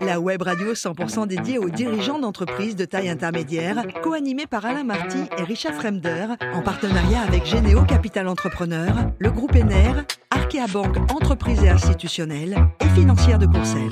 La web radio 100% dédiée aux dirigeants d'entreprises de taille intermédiaire, co-animée par Alain Marty et Richard Fremder, en partenariat avec Généo Capital Entrepreneur, le groupe ENER, Arkea Banque Entreprises et Institutionnelles et Financière de Conseil.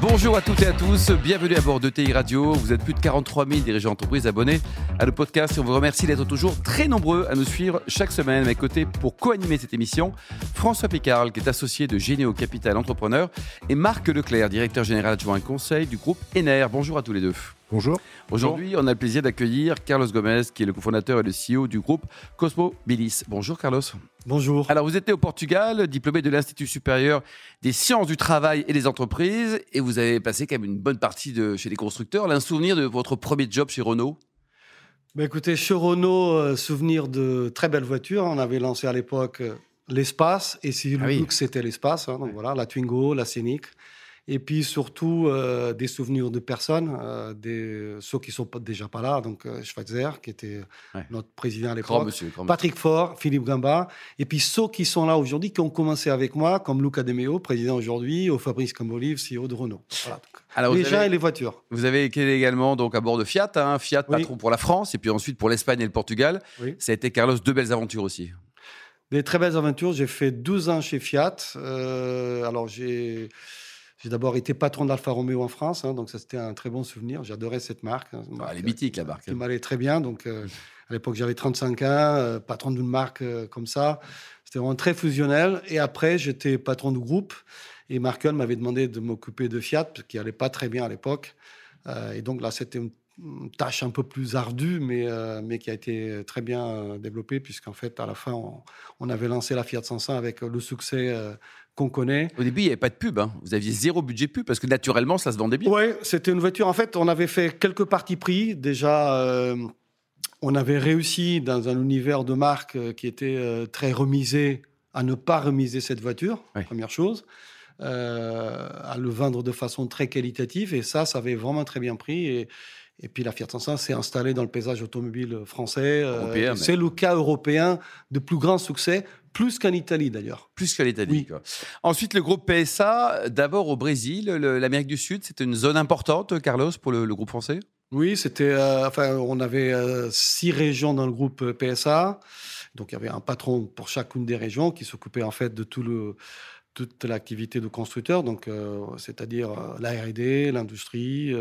Bonjour à toutes et à tous, bienvenue à bord de TI Radio. Vous êtes plus de 43 000 dirigeants d'entreprise abonnés à le podcast et on vous remercie d'être toujours très nombreux à nous suivre chaque semaine. À mes côtés pour co-animer cette émission, François Picard, qui est associé de Généo Capital Entrepreneur, et Marc Leclerc, directeur général adjoint et conseil du groupe ENER. Bonjour à tous les deux. Bonjour. Aujourd'hui, on a le plaisir d'accueillir Carlos Gomez, qui est le cofondateur et le CEO du groupe Cosmo Bilis. Bonjour Carlos. Bonjour. Alors, vous êtes au Portugal, diplômé de l'Institut supérieur des sciences du travail et des entreprises, et vous avez passé quand même une bonne partie de chez les constructeurs. Un souvenir de votre premier job chez Renault? Bah Écoutez, chez Renault, euh, souvenir de très belles voitures. On avait lancé à l'époque euh, l'espace, et c'est ah le que c'était l'espace. Hein, donc voilà, la Twingo, la Scénic et puis surtout euh, des souvenirs de personnes, euh, des, ceux qui sont déjà pas là, donc euh, Schweitzer, qui était notre président à l'époque, Patrick Faure, Philippe Gamba, et puis ceux qui sont là aujourd'hui, qui ont commencé avec moi, comme Luca Demeo, président aujourd'hui, ou Fabrice Cambolive, CEO de Renault. Alors, les gens et les voitures. Vous avez été également donc à bord de Fiat, hein, Fiat patron pour la France, et puis ensuite pour l'Espagne et le Portugal. Ça a été, Carlos, deux belles aventures aussi. Des très belles aventures. J'ai fait 12 ans chez Fiat. alors j'ai j'ai d'abord été patron d'Alfa Romeo en France, hein, donc ça c'était un très bon souvenir. J'adorais cette marque. Hein, ah, elle est mythique la marque. Qui m'allait très bien. Donc euh, à l'époque j'avais 35 ans, euh, patron d'une marque euh, comme ça. C'était vraiment très fusionnel. Et après j'étais patron de groupe et Markel m'avait demandé de m'occuper de Fiat, qui allait pas très bien à l'époque. et donc là c'était une, tâche un peu plus ardue, mais, mais qui a été très bien développée, puisqu'en fait, à la fin, on, on, avait lancé la Fiat 500 avec le succès qu'on connaît. Au début, il n'y avait pas de pub. Hein. Vous aviez zéro budget pub parce que naturellement, ça se vendait bien. Oui, c'était une voiture. En fait, on avait fait quelques parties pris. Déjà, euh, on avait réussi dans un univers de marque euh, qui était euh, très remisé à ne pas remiser cette voiture, première chose. à le vendre de façon très qualitative. Et ça, ça avait vraiment très bien pris. Et, et puis la Fiat 500 s'est installée dans le paysage automobile français. c'est le cas européen de plus grand succès plus qu'en Italie d'ailleurs. Plus qu'en Italie. Ensuite, le groupe PSA, d'abord au Brésil, l'Amérique du Sud, c'était une zone importante, Carlos, pour le, groupe français? Oui, c'était. Euh, enfin, on avait euh, six régions dans le groupe PSA. Donc, il y avait un patron pour chacune des régions qui s'occupait en fait de tout le, toute l'activité de constructeur, donc euh, c'est-à-dire la R&D, l'industrie,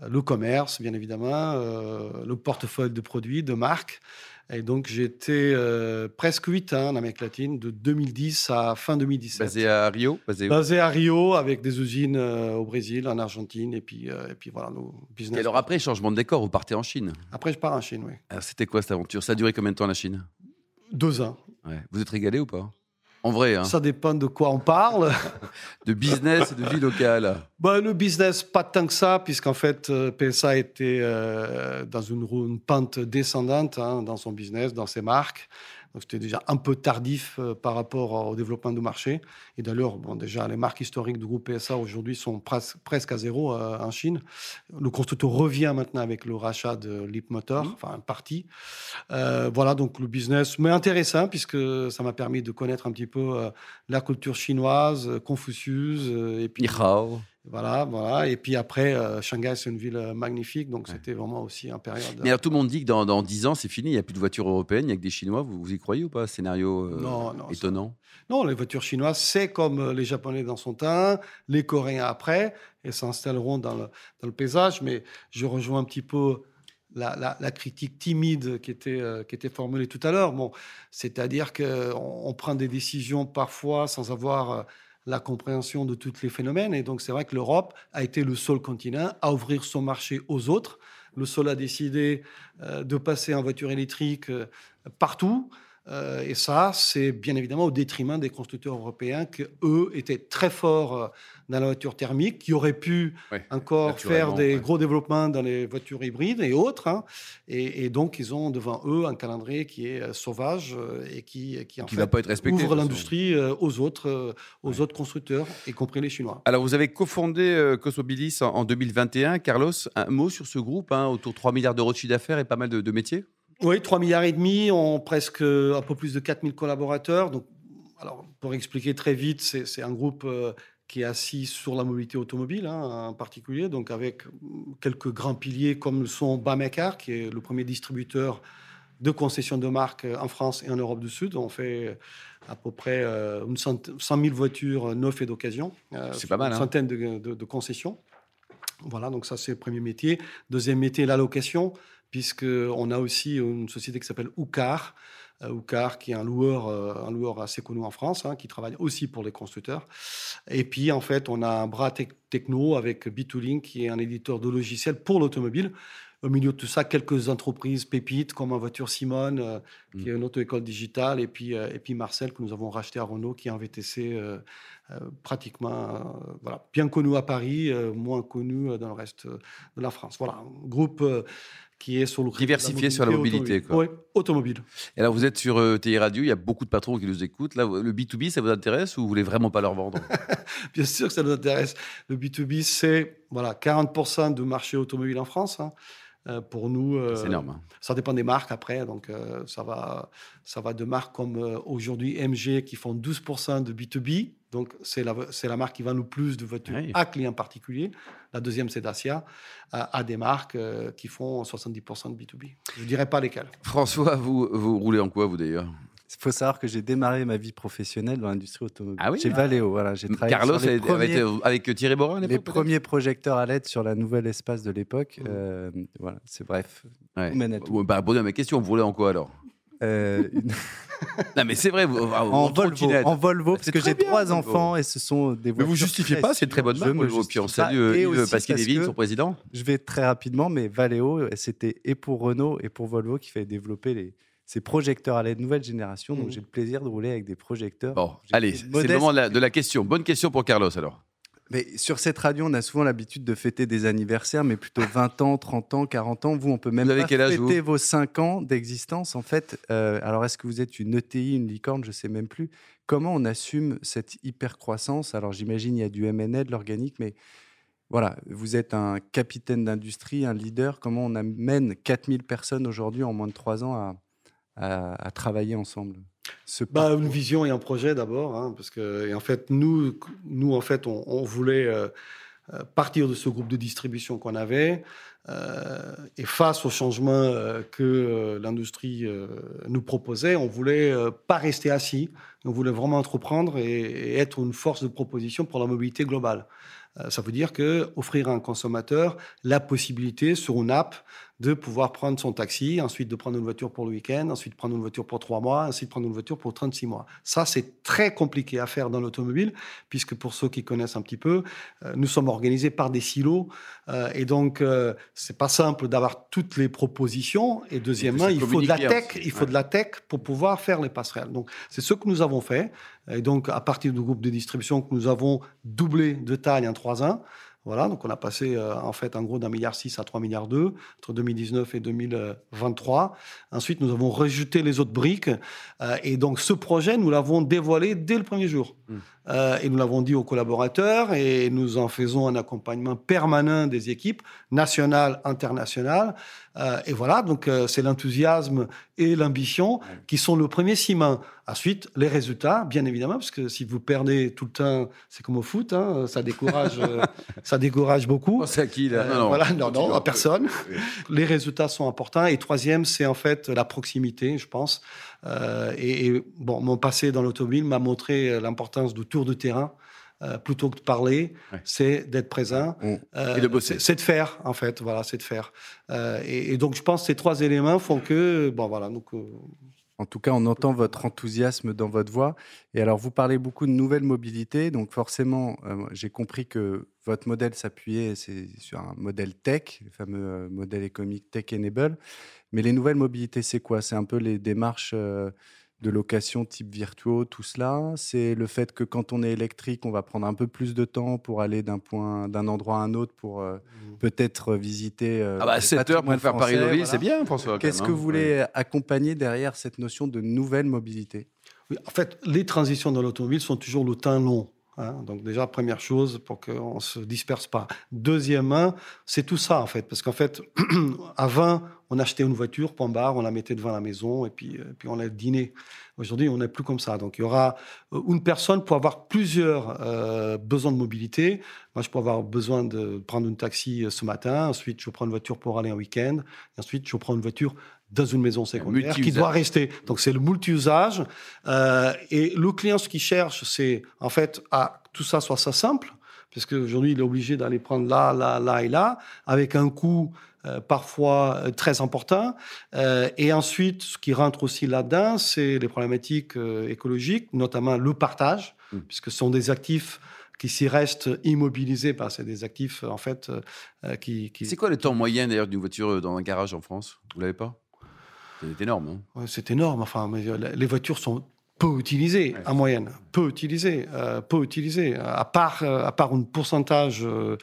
le commerce, bien évidemment, le portefeuille de produits, de marques. Et donc, j'étais euh, presque 8 ans en Amérique latine, de 2010 à fin 2017. Basé à Rio basé, à Rio, avec des usines euh, au Brésil, en Argentine, et puis, euh, et puis voilà, nos business. Et alors, après, changement de décor, vous partez en Chine? Après, je pars en Chine, oui. Alors, c'était quoi cette aventure? Ça a duré combien de temps la Chine? Deux ans. Vous êtes régalé ou pas? En vrai. Hein. Ça dépend de quoi on parle. de business et de vie locale. Bah, le business, pas tant que ça, puisqu'en fait, euh, PSA était euh, dans une, une, pente descendante hein, dans son business, dans ses marques c'était déjà un peu tardif euh, par rapport au développement du marché. Et d'ailleurs, bon, déjà, les marques historiques du groupe PSA aujourd'hui sont presque à zéro euh, en Chine. Le constructeur revient maintenant avec le rachat de Leap Motor, mmh. enfin, un parti. Euh, voilà, donc le business, mais intéressant, puisque ça m'a permis de connaître un petit peu la culture chinoise, Confucius, et puis. Voilà, voilà. Et puis après, euh, Shanghai, c'est une ville euh, magnifique, donc c'était vraiment aussi un période. Mais alors tout le monde dit que dans, dans 10 ans, c'est fini, il n'y a plus de voitures européennes, il n'y a que des Chinois. Vous, vous y croyez ou pas Scénario euh, non, non, étonnant? Non, les voitures chinoises, c'est comme les Japonais dans son temps, les Coréens après, et s'installeront dans le, dans le paysage. Mais je rejoins un petit peu la, la, critique timide qui était, qui était formulée tout à l'heure. Bon, C'est-à-dire qu'on on prend des décisions parfois sans avoir la compréhension de tous les phénomènes. Et donc, c'est vrai que l'Europe a été le seul continent à ouvrir son marché aux autres. Le seul a décidé euh, de passer en voiture électrique euh, partout. Euh, et ça, c'est bien évidemment au détriment des constructeurs européens qui, eux, étaient très forts dans la voiture thermique, qui auraient pu encore faire des gros développements dans les voitures hybrides et autres. Hein. Et, donc, ils ont devant eux un calendrier qui est euh, sauvage et qui, qui, en va pas être respecté, ouvre l'industrie aux autres, aux autres constructeurs, y compris les Chinois. Alors, vous avez cofondé Cosmobilis en, 2021. Carlos, un mot sur ce groupe, hein, autour de 3 milliards d'euros de chiffre d'affaires et pas mal de métiers? Oui, 3 milliards et demi, on presque un peu plus de 4000 collaborateurs. Donc, alors, pour expliquer très vite, c'est un groupe euh, qui est assis sur la mobilité automobile hein, en particulier, donc avec quelques grands piliers comme le sont Bamecar, qui est le premier distributeur de concessions de marque en France et en Europe du Sud. On fait à peu près une 100 000 voitures neuves et d'occasion. c'est pas mal. Une hein. centaine de, de concessions. Voilà, donc ça c'est le premier métier. Deuxième métier, la location, puisqu'on a aussi une société qui s'appelle Oucar, Oucar, euh, qui est un loueur, euh, un loueur assez connu en France, hein, qui travaille aussi pour les constructeurs. Et puis, en fait, on a un bras techno avec B2Link, qui est un éditeur de logiciels pour l'automobile. Au milieu de tout ça, quelques entreprises pépites comme en voiture Simone, euh, qui mm. est une auto-école digitale, et puis, et puis Marcel, que nous avons racheté à Renault, qui est un VTC pratiquement voilà, bien connu à Paris, moins connu dans le reste de la France. Voilà, un groupe qui est sur le diversifié sur la mobilité. Automobile. Oui, automobile. Et alors, vous êtes sur euh, TI Radio, il y a beaucoup de patrons qui nous écoutent. Là, le B2B, ça vous intéresse ou vous voulez vraiment pas leur vendre? Bien sûr que ça nous intéresse. Le B2B, c'est voilà, 40% du marché automobile en France. Hein. Euh, pour nous, euh, c'est énorme. Hein. Ça dépend des marques après, donc ça va, ça va de marques comme aujourd'hui MG qui font 12% de B2B, donc, c'est la, la, marque qui vend le plus de voitures à clients particuliers. La deuxième, c'est Dacia, à, des marques euh, qui font 70% de B2B. Je ne dirais pas lesquelles. François, vous, vous roulez en quoi, vous d'ailleurs? Il faut savoir que j'ai démarré ma vie professionnelle dans l'industrie automobile. Ah oui Chez Valeo, voilà. J'ai travaillé Carlos sur les premiers, avec, Thierry Borin Les premiers projecteurs à LED sur la nouvelle espace de l'époque. Mmh. Euh, voilà, c'est bref. Ouais. Bah, à mes questions, vous roulez en quoi alors? Euh, non, mais c'est vrai. Vous, en, Volvo, en Volvo, parce que j'ai trois enfants et ce sont des voitures. Mais vous justifiez pas, c'est une très bonne marque, Volvo. Puis on salue euh, Pascal David, son président. Je vais très rapidement, mais Valeo, c'était et pour Renault et pour Volvo qui fait développer les, ces projecteurs à la nouvelle génération. Donc mmh. j'ai le plaisir de rouler avec des projecteurs. Bon, allez, c'est le moment de la question. Bonne question pour Carlos alors. Mais sur cette radio, on a souvent l'habitude de fêter des anniversaires, mais plutôt 20 ans, 30 ans, 40 ans. Vous, on peut même pas fêter vos 5 ans d'existence. En fait, euh, alors est-ce que vous êtes une ETI, une licorne? Je sais même plus. Comment on assume cette hyper croissance Alors j'imagine il y a du M&A, de l'organique, mais voilà, vous êtes un capitaine d'industrie, un leader. Comment on amène 4000 personnes aujourd'hui en moins de 3 ans à travailler ensemble? Bah, une vision et un projet d'abord, hein, parce que et en fait nous, nous en fait on, voulait euh, euh, partir de ce groupe de distribution qu'on avait euh, et face au changement que l'industrie nous proposait, on voulait pas rester assis, on voulait vraiment entreprendre et, être une force de proposition pour la mobilité globale. ça veut dire que offrir à un consommateur la possibilité sur une app de pouvoir prendre son taxi, ensuite de prendre une voiture pour le week-end, ensuite prendre une voiture pour trois mois, ensuite prendre une voiture pour 36 mois. Ça, c'est très compliqué à faire dans l'automobile, puisque pour ceux qui connaissent un petit peu, euh, nous sommes organisés par des silos, euh, et donc euh, c'est pas simple d'avoir toutes les propositions. Et deuxièmement, il faut de la tech, il faut de la tech pour pouvoir faire les passerelles. Donc c'est ce que nous avons fait. Et donc à partir du groupe de distribution que nous avons doublé de taille en trois ans. Voilà, donc on a passé euh, en fait en gros d'un milliard 6 à 3 milliards 2 entre 2019 et 2023. Ensuite, nous avons rejeté les autres briques euh, et donc ce projet, nous l'avons dévoilé dès le premier jour. Mmh. Euh, et nous l'avons dit aux collaborateurs et nous en faisons un accompagnement permanent des équipes nationales, internationales. Euh, et voilà, donc euh, c'est l'enthousiasme et l'ambition qui sont le premier ciment. Ensuite, les résultats, bien évidemment, parce que si vous perdez tout le temps, c'est comme au foot, hein, ça décourage, ça décourage beaucoup. C'est à qui là non, Voilà, non, non, à personne. Les résultats sont importants. Et troisième, c'est en fait la proximité, je pense. Euh, et, bon, mon passé dans l'automobile m'a montré euh, l'importance du tour de terrain. Euh, plutôt que de parler, c'est d'être présent. et de bosser. C'est de faire, en fait. Voilà, c'est de faire. Et, donc, je pense que ces trois éléments font que, bon, voilà. Donc, en tout cas, on entend votre enthousiasme dans votre voix. Et alors, vous parlez beaucoup de nouvelles mobilités. Donc, forcément, j'ai compris que votre modèle s'appuyait sur un modèle tech, le fameux modèle économique Tech Enable. Mais les nouvelles mobilités, c'est quoi? C'est un peu les démarches euh, de location type virtuo, tout cela. C'est le fait que quand on est électrique, on va prendre un peu plus de temps pour aller d'un point, d'un endroit à un autre pour euh, mmh. peut-être visiter. Euh, ah bah 7 heures pour faire Paris-Deauville, c'est bien, François. Qu'est-ce que vous hein. voulez accompagner derrière cette notion de nouvelle mobilité? Oui, En fait, les transitions dans l'automobile sont toujours le temps long. Hein. donc déjà, première chose, pour qu'on ne se disperse pas. Deuxièmement, c'est tout ça, en fait. Parce qu'en fait, avant, on achetait une voiture, point barre, on la mettait devant la maison et puis, euh, puis on allait dîner. Aujourd'hui, on n'est plus comme ça. Donc, il y aura euh, une personne pour avoir plusieurs euh, besoins de mobilité. Moi, je peux avoir besoin de prendre un taxi ce matin. Ensuite, je prends une voiture pour aller un week-end. Et ensuite, je prends une voiture dans une maison secondaire qui doit rester. Donc, c'est le multi-usage. Euh, et le client, ce qu'il cherche, c'est en fait à tout ça soit ça simple parce qu'aujourd'hui, il est obligé d'aller prendre là, là, là et là, avec un coût euh, parfois euh, très important. Euh, et ensuite, ce qui rentre aussi là-dedans, c'est les problématiques écologiques, notamment le partage, mmh. puisque ce sont des actifs qui s'y restent immobilisés, parce que c'est des actifs, en fait, qui... qui... C'est quoi le temps moyen, d'ailleurs, d'une voiture dans un garage en France? Vous l'avez pas? C'est énorme. Hein? C'est énorme. Enfin, mais les voitures sont peu utilisé en moyenne, peu utilisé, euh, peu utilisé. À part, euh, à part un pourcentage euh,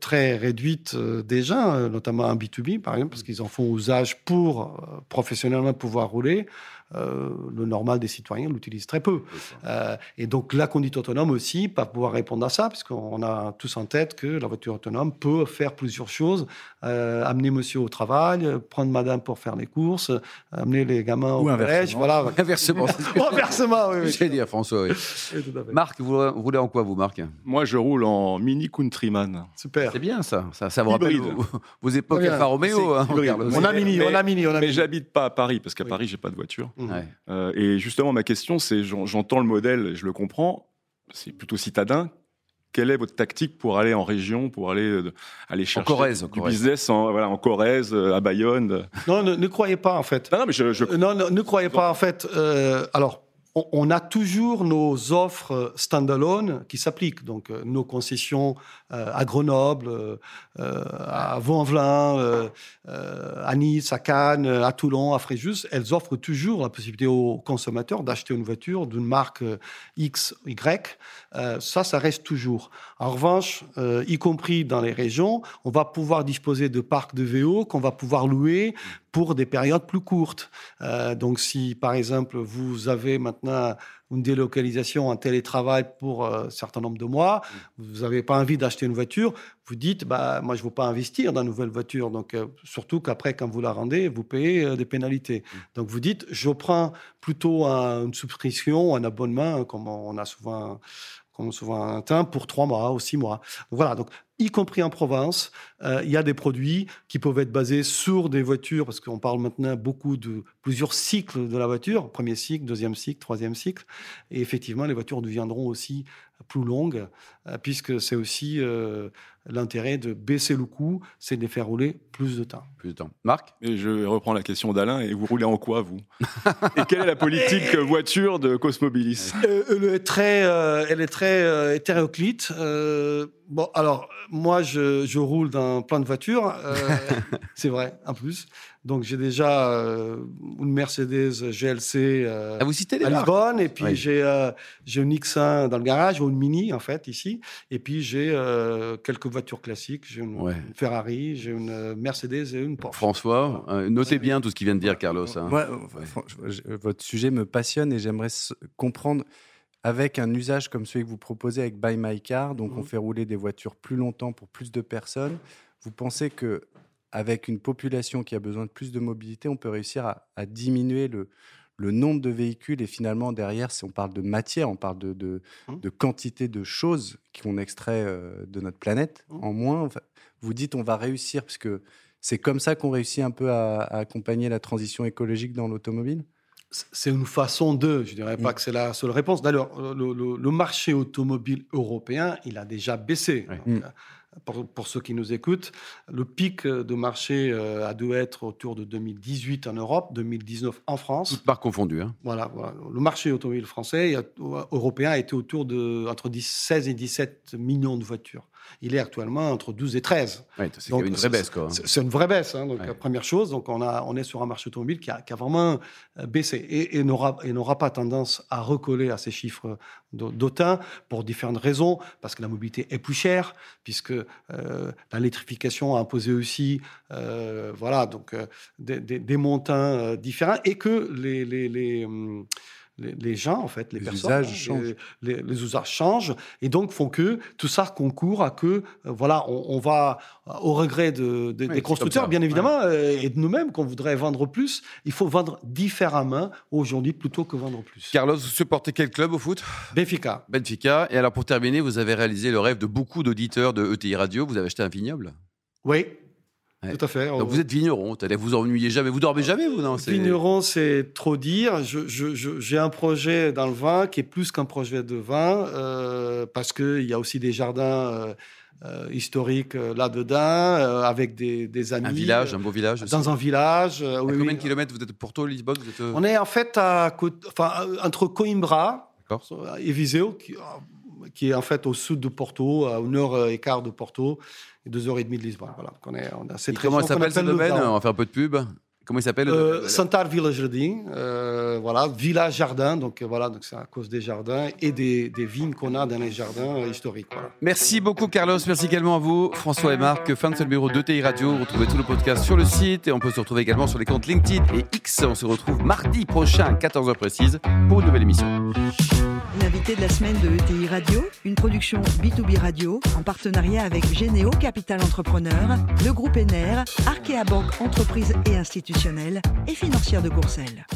très réduite des gens, notamment en B2B par exemple, parce qu'ils en font usage pour professionnellement pouvoir rouler. Euh, le normal des citoyens l'utilise très peu. Euh, et donc la conduite autonome aussi, pas pouvoir répondre à ça, puisqu'on a tous en tête que la voiture autonome peut faire plusieurs choses. Euh, amener monsieur au travail, prendre madame pour faire les courses, amener les gamins au collège. Voilà. Inversement. inversement, oui. oui. J'ai dit à François, oui. Marc, vous, roulez en quoi, vous, Marc? Moi, je roule en Mini Countryman. Super. C'est bien, ça. Ça, ça vous rappelle vos, époques Alfa Romeo. Hein, on a Mini, on a Mini. On a mais j'habite pas à Paris, parce qu'à Paris, j'ai pas de voiture. Euh, et justement, ma question, c'est, j'entends le modèle, je le comprends, c'est plutôt citadin. Quelle est votre tactique pour aller en région, pour aller euh, aller chercher en Corrèze, du business en, voilà, en Corrèze, euh, à Bayonne? Non, ne, croyez pas en fait. Non, mais je, non, ne croyez pas en fait. alors, on, a toujours nos offres standalone qui s'appliquent. Donc, euh, nos concessions euh, à Grenoble, euh, à Vaux-en-Velin, à Nice, à Cannes, à Toulon, à Fréjus, elles offrent toujours la possibilité aux consommateurs d'acheter une voiture d'une marque X, Y. ça, ça reste toujours. En revanche, y compris dans les régions, on va pouvoir disposer de parcs de VO qu'on va pouvoir louer pour des périodes plus courtes. Euh, donc, si par exemple vous avez maintenant une délocalisation, un télétravail pour un certain nombre de mois, vous n'avez pas envie d'acheter une voiture, vous dites, bah, moi, je ne veux pas investir dans une nouvelle voiture. Donc, euh, surtout qu'après, quand vous la rendez, vous payez euh, des pénalités. Donc, vous dites, je prends plutôt une subscription, un abonnement, comme on a souvent, comme souvent un pour trois mois ou six mois. voilà. Donc, y compris en province. Euh, il y a des produits qui peuvent être basés sur des voitures, parce qu'on parle maintenant beaucoup de plusieurs cycles de la voiture, premier cycle, deuxième cycle, troisième cycle. Et effectivement, les voitures deviendront aussi plus longues, euh, puisque c'est aussi euh, l'intérêt de baisser le coût, c'est de les faire rouler plus de temps. Plus de temps. Marc? Et Je reprends la question d'Alain. Et vous roulez en quoi, vous? Et quelle est la politique voiture de Cosmobilis? Elle est très, elle est très hétéroclite. bon, alors, moi, je, je, roule dans plein de voitures. c'est vrai, en plus. Donc j'ai déjà euh, une Mercedes GLC euh, ah, vous citez les à Lisbonne, et puis j'ai euh, j'ai une X1 dans le garage, ou une Mini en fait ici, et puis j'ai euh, quelques voitures classiques, j'ai une, Ferrari, j'ai une Mercedes et une Porsche. François, notez bien tout ce qu'il vient de dire Carlos. Hein. votre sujet me passionne et j'aimerais comprendre avec un usage comme celui que vous proposez avec Buy My Car, donc on mhm. fait rouler des voitures plus longtemps pour plus de personnes. Vous pensez que avec une population qui a besoin de plus de mobilité, on peut réussir à, diminuer le, nombre de véhicules? Et finalement derrière, si on parle de matière, on parle de, de, mmh. quantité de choses qu'on extrait euh, de notre planète mmh. en moins. vous dites on va réussir parce que c'est comme ça qu'on réussit un peu à, accompagner la transition écologique dans l'automobile? C'est une façon de, je dirais pas mmh. que c'est la seule réponse. D'ailleurs, le, marché automobile européen, il a déjà baissé pour, ceux qui nous écoutent, le pic de marché euh, a dû être autour de 2018 en Europe, 2019 en France. Toutes marques confondues. Hein. Voilà, Le marché automobile français, européen, a été autour de entre 16 et 17 millions de voitures. Il est actuellement entre 12 et 13. c'est une vraie baisse. C'est une vraie baisse. Hein, donc, la première chose, donc on, a, on est sur un marché automobile qui a, qui a vraiment euh, baissé et, et n'aura pas tendance à recoller à ces chiffres d'autant pour différentes raisons. Parce que la mobilité est plus chère, puisque euh, l'électrification a imposé aussi euh, voilà, donc, des, des, montants différents et que les, les les, gens, en fait, les, les personnes. Usages changent. Les, les, usages changent. Et donc, font que tout ça concourt à que, euh, voilà, on, va, euh, au regret de, des constructeurs, bien évidemment, euh, et de nous-mêmes, qu'on voudrait vendre plus, il faut vendre différemment aujourd'hui plutôt que vendre plus. Carlos, vous supportez quel club au foot? Benfica. Benfica. Et alors, pour terminer, vous avez réalisé le rêve de beaucoup d'auditeurs de ETI Radio. Vous avez acheté un vignoble? Oui. Tout à fait. Donc vous êtes vigneron, vous ennuyez jamais, vous dormez jamais vous non Vigneron, c'est trop dire. J'ai un projet dans le vin qui est plus qu'un projet de vin euh, parce qu'il y a aussi des jardins euh, euh, historiques là-dedans avec des, amis. Un village, un beau village. Dans un village. à combien de kilomètres vous êtes de Porto, Lisbonne On est en fait à, enfin, entre Coimbra et Viseu, qui, qui, est en fait au sud de Porto, à une heure et quart de Porto et deux heures et demie de Lisbonne. Voilà. On est, on a cette comment s'appelle ce domaine On va faire un peu de pub. Comment il s'appelle euh, Santar Villa Jardin, euh, voilà, Villa Jardin, donc euh, voilà, donc c'est à cause des jardins et des, des vignes qu'on a dans les jardins historiques. Voilà. Merci beaucoup Carlos, merci également à vous François et Marc, fin de ce numéro de TI Radio. Vous retrouvez tout le podcast sur le site et on peut se retrouver également sur les comptes LinkedIn et X. On se retrouve mardi prochain à 14h précise pour une nouvelle émission. De la semaine de ETI Radio, une production B2B Radio en partenariat avec Généo Capital Entrepreneur, le groupe ENER, Arkea Banque Entreprise et Institutionnelle et financière de Courcelles.